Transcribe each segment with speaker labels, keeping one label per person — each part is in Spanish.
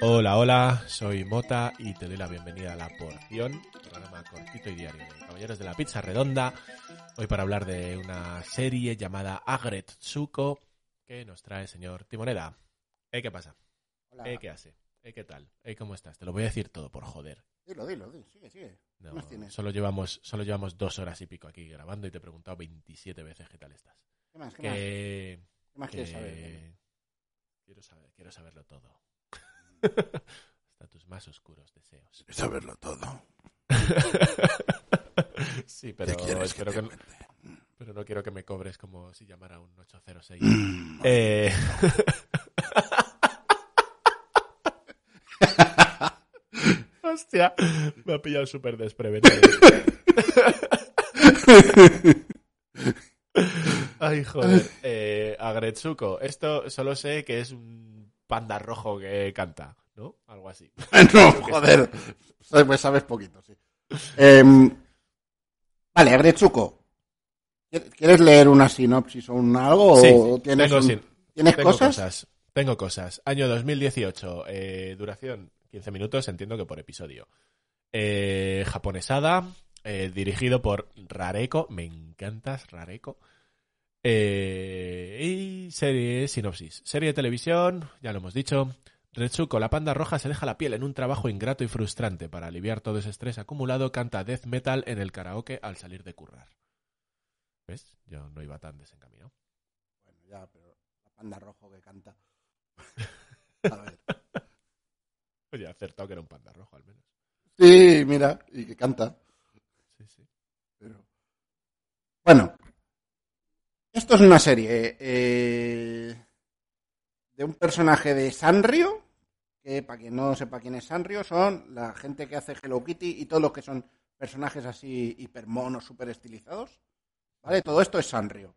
Speaker 1: Hola, hola, soy Mota y te doy la bienvenida a La Porción, programa cortito y diario de Caballeros de la Pizza Redonda. Hoy para hablar de una serie llamada Agretsuko que nos trae el señor Timoneda. ¿Eh, ¿Qué pasa?
Speaker 2: Hola.
Speaker 1: ¿Eh, ¿Qué hace? ¿Eh, ¿Qué tal? ¿Eh, ¿Cómo estás? Te lo voy a decir todo por joder.
Speaker 2: Dilo, dilo, dilo, sigue, sigue. ¿Qué
Speaker 1: No,
Speaker 2: más tienes?
Speaker 1: solo llevamos, solo llevamos dos horas y pico aquí grabando y te he preguntado 27 veces qué tal estás.
Speaker 2: ¿Qué más? ¿Qué más?
Speaker 1: Que,
Speaker 2: ¿Qué más quieres
Speaker 1: que-
Speaker 2: saber?
Speaker 1: Quiero saber, quiero saberlo todo. Hasta tus más oscuros deseos.
Speaker 3: Quieres saberlo todo.
Speaker 1: sí,
Speaker 3: ¿Qué
Speaker 1: pero
Speaker 3: que
Speaker 1: espero que, no- pero no quiero que me cobres como si llamara un 806.
Speaker 3: Mm,
Speaker 1: Eh, Hostia, me ha pillado súper desprevenido. Ay, joder. Eh, Agretsuko, esto solo sé que es un panda rojo que canta, ¿no? Algo así.
Speaker 2: no, joder. Sabes, pues sabes poquito, sí. Em, vale, Agretsuko. ¿Quieres leer una sinopsis o un algo?
Speaker 1: Sí,
Speaker 2: ¿O tienes,
Speaker 1: tengo,
Speaker 2: un- ¿tienes
Speaker 1: tengo
Speaker 2: cosas?
Speaker 1: cosas. Tengo cosas. Año 2018, eh, duración 15 minutos, entiendo que por episodio. Eh, japonesada, eh, dirigido por Rareko, me encantas Rareko. Eh, y serie sinopsis. Serie de televisión, ya lo hemos dicho. Retsuko, la panda roja, se deja la piel en un trabajo ingrato y frustrante. Para aliviar todo ese estrés acumulado, canta death metal en el karaoke al salir de currar. ¿Ves? Yo no iba tan desencaminado.
Speaker 2: Bueno, ya, pero la panda rojo que canta. A ver.
Speaker 1: Oye, he acertado que era un panda rojo, al menos.
Speaker 2: Sí, mira, y que canta.
Speaker 1: Sí, sí.
Speaker 2: Pero... Bueno, esto es una serie eh, de un personaje de Sanrio, que para quien no sepa quién es Sanrio, son la gente que hace Hello Kitty y todos los que son personajes así hipermonos, súper estilizados. ¿Vale? Todo esto es Sanrio.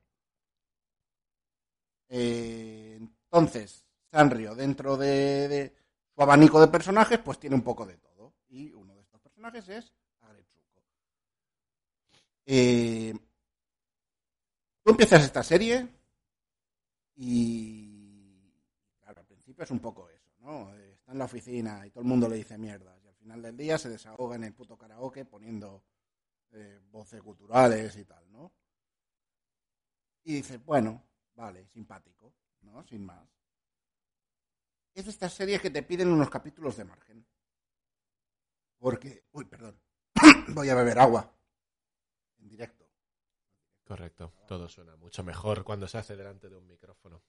Speaker 2: Eh, entonces, Sanrio, dentro de, de su abanico de personajes, pues tiene un poco de todo. Y uno de estos personajes es Agretsuko. Eh, tú empiezas esta serie y claro, al principio es un poco eso, ¿no? Eh, Está en la oficina y todo el mundo le dice mierdas y al final del día se desahoga en el puto karaoke poniendo eh, voces culturales y tal, ¿no? Y dices, bueno, vale, simpático, ¿no? Sin más. Es de estas series que te piden unos capítulos de margen. Porque, uy, perdón, voy a beber agua en directo.
Speaker 1: Correcto. Todo suena mucho mejor cuando se hace delante de un micrófono.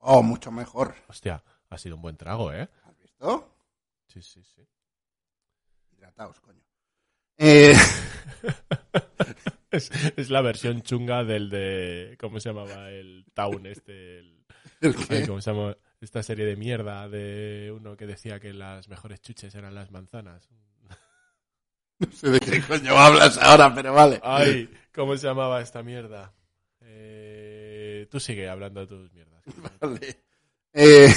Speaker 2: Oh, mucho mejor.
Speaker 1: Hostia, ha sido un buen trago, ¿eh?
Speaker 2: ¿Has visto?
Speaker 1: Sí, sí, sí.
Speaker 2: Hidrataos, coño. Eh,
Speaker 1: Es, es la versión chunga del de. ¿Cómo se llamaba? El Town, este. el-
Speaker 2: ¿el
Speaker 1: ay,
Speaker 2: qué?
Speaker 1: ¿Cómo se llama? Esta serie de mierda de uno que decía que las mejores chuches eran las manzanas.
Speaker 2: No sé de qué coño hablas ahora, pero vale.
Speaker 1: Ay, ¿cómo se llamaba esta mierda? Eh, tú sigue hablando de tus mierdas.
Speaker 2: Vale. Eh,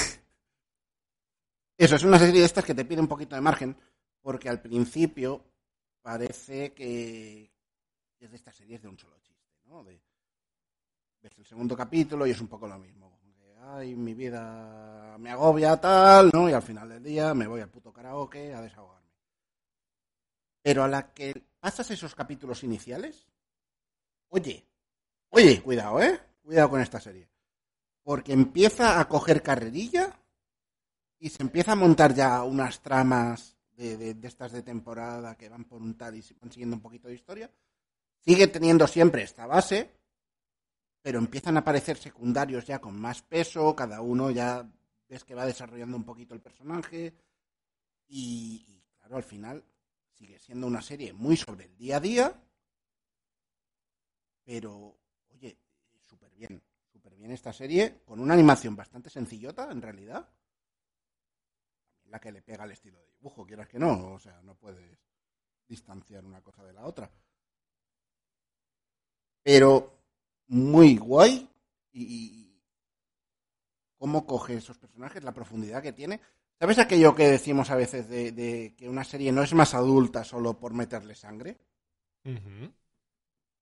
Speaker 2: eso, es una serie de estas que te pide un poquito de margen, porque al principio parece que es de estas series de un solo chiste, ¿no? De, ves el segundo capítulo y es un poco lo mismo. que, Ay, mi vida me agobia tal, ¿no? Y al final del día me voy al puto karaoke a desahogarme. Pero a la que pasas esos capítulos iniciales, oye, oye, cuidado, ¿eh? Cuidado con esta serie porque empieza a coger carrerilla y se empieza a montar ya unas tramas de, de- de estas de temporada que van por un tal y van siguiendo un poquito de historia. Sigue teniendo siempre esta base, pero empiezan a aparecer secundarios ya con más peso, cada uno ya ves que va desarrollando un poquito el personaje y, claro, al final sigue siendo una serie muy sobre el día a día, pero oye, súper bien, súper bien esta serie, con una animación bastante sencillota en realidad, la que le pega el estilo de dibujo, quieras que no, o sea, no puedes distanciar una cosa de la otra. Pero muy guay y, cómo coge esos personajes, la profundidad que tiene. ¿Sabes aquello que decimos a veces de, de que una serie no es más adulta solo por meterle sangre?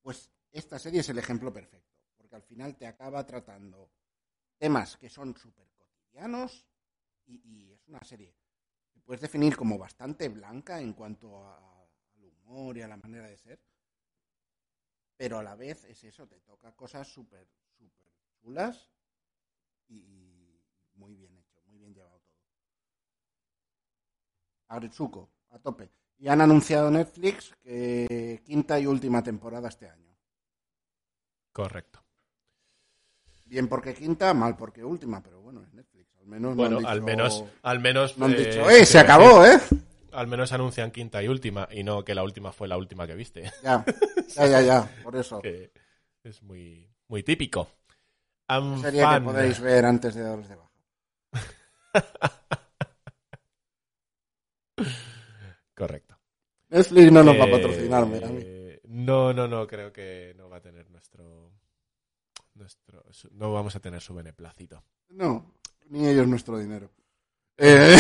Speaker 2: Pues esta serie es el ejemplo perfecto, porque al final te acaba tratando temas que son súper cotidianos y, y es una serie que puedes definir como bastante blanca en cuanto a- al humor y a la manera de ser, pero a la vez es eso, te toca cosas súper, súper chulas y, muy bien hecho, muy bien llevado todo. Agretsuko, a tope. Y han anunciado Netflix que quinta y última temporada este año.
Speaker 1: Correcto.
Speaker 2: Bien porque quinta, mal porque última, pero bueno, es Netflix. Al menos no
Speaker 1: Bueno,
Speaker 2: han dicho,
Speaker 1: al menos, al menos.
Speaker 2: no han
Speaker 1: eh,
Speaker 2: dicho, ¡eh, se
Speaker 1: quiero
Speaker 2: acabó, eh!
Speaker 1: Al menos anuncian quinta y última, y no que la última fue la última que viste.
Speaker 2: Ya, ya, ya, ya, por eso.
Speaker 1: que es muy, muy típico. I'm
Speaker 2: Sería que
Speaker 1: fan.
Speaker 2: podéis ver antes de daros de baja.
Speaker 1: Correcto.
Speaker 2: Netflix no nos va a
Speaker 1: Eh,
Speaker 2: patrocinarme a mí.
Speaker 1: No, no, no, creo que no va a tener nuestro. nuestro no vamos a tener su beneplácito.
Speaker 2: No, ni ellos nuestro dinero. Eh,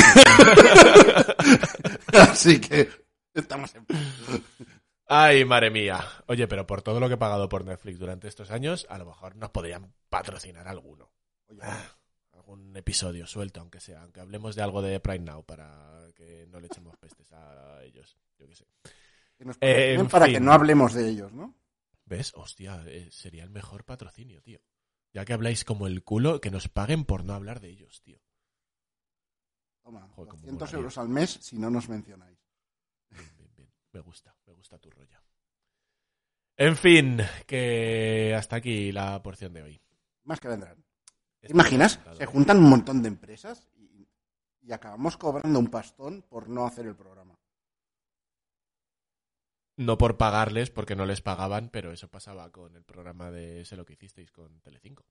Speaker 2: Así que estamos en...
Speaker 1: Ay, madre mía. Oye, pero por todo lo que he pagado por Netflix durante estos años, a lo mejor nos podrían patrocinar alguno.
Speaker 2: Oye,
Speaker 1: Ah, algún episodio suelto, aunque sea. Aunque hablemos de algo de Prime Now para que no le echemos pestes a ellos. Yo qué sé.
Speaker 2: que nos
Speaker 1: Eh,
Speaker 2: para
Speaker 1: fin.
Speaker 2: que no hablemos de ellos, ¿no?
Speaker 1: ¿Ves? Hostia, eh, sería el mejor patrocinio, tío. Ya que habláis como el culo, que nos paguen por no hablar de ellos, tío.
Speaker 2: Toma,
Speaker 1: Joder, cómo
Speaker 2: 200
Speaker 1: molaría.
Speaker 2: euros al mes si no nos mencionáis.
Speaker 1: Bien, bien, bien. Me gusta, me gusta tu rollo. En fin, que hasta aquí la porción de hoy.
Speaker 2: Más que vendrán. ¿Te imaginas? Se juntan un montón de empresas y, y acabamos cobrando un pastón por no hacer el programa.
Speaker 1: No por pagarles, porque no les pagaban, pero eso pasaba con el programa de Sé lo que hicisteis con Telecinco.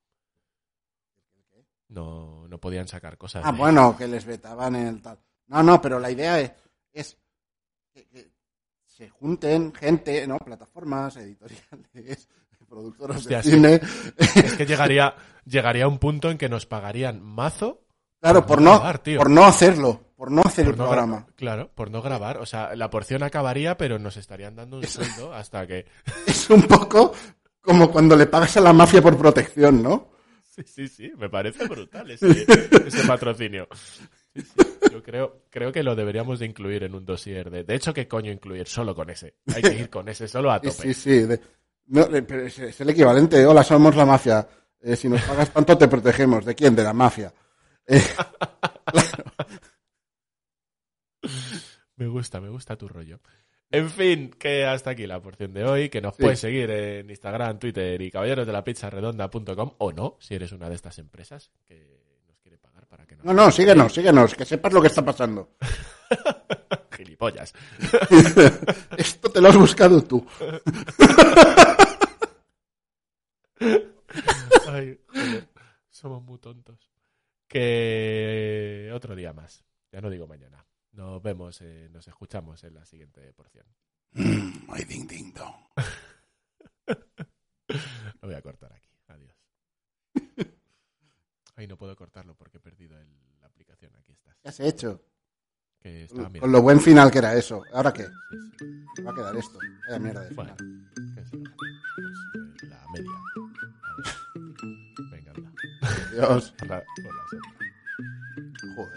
Speaker 1: No, no podían sacar cosas.
Speaker 2: Ah,
Speaker 1: de-
Speaker 2: bueno, que les vetaban el tal. No, no, pero la idea es, es que, que se junten gente, ¿no? Plataformas, editoriales, productoras
Speaker 1: Hostia,
Speaker 2: de
Speaker 1: sí.
Speaker 2: cine.
Speaker 1: Es que llegaría, llegaría un punto en que nos pagarían mazo
Speaker 2: Claro,
Speaker 1: Por
Speaker 2: por
Speaker 1: no grabar,
Speaker 2: por no hacerlo, por no hacer
Speaker 1: por
Speaker 2: el
Speaker 1: no
Speaker 2: programa.
Speaker 1: gra- Claro, por no grabar. O sea, la porción acabaría, pero nos estarían dando un sueldo hasta que.
Speaker 2: Es un poco como cuando le pagas a la mafia por protección, ¿no?
Speaker 1: Sí, sí, sí, me parece brutal ese, ese patrocinio. Sí, sí, Yo creo, creo que lo deberíamos de incluir en un dossier. De, de hecho, ¿qué coño incluir? Solo con ese. Hay que ir con ese, solo a tope.
Speaker 2: sí, sí. de- no, pero es, es el equivalente. Hola, somos la mafia. Eh, si nos pagas tanto, te protegemos. ¿De quién? De la mafia. Eh,
Speaker 1: Me gusta, me gusta tu rollo. En fin, que hasta aquí la porción de hoy, que nos
Speaker 2: Sí.
Speaker 1: puedes seguir en Instagram, Twitter y caballerosdelapizzaredonda.com o no, si eres una de estas empresas que nos quiere pagar para que nos...
Speaker 2: no, no, síguenos, síguenos, que sepas lo que está pasando.
Speaker 1: Gilipollas.
Speaker 2: Esto te lo has buscado tú.
Speaker 1: Ay, joder, somos muy tontos. Que otro día más. Ya no digo mañana. Nos vemos, eh, nos escuchamos en la siguiente porción.
Speaker 2: Mm, my ding ding dong.
Speaker 1: Lo voy a cortar aquí. Adiós. Ay, no puedo cortarlo porque he perdido el- la aplicación. Aquí estás.
Speaker 2: ¿Qué has hecho?
Speaker 1: Que estaba
Speaker 2: Con lo buen final que era eso. ¿Ahora qué?
Speaker 1: Sí, sí.
Speaker 2: Va a quedar esto. Vaya mierda de
Speaker 1: Bueno.
Speaker 2: final.
Speaker 1: Pues, eh, la media. A ver. Venga, anda.
Speaker 2: Dios.
Speaker 1: Por la, por la.
Speaker 2: Joder.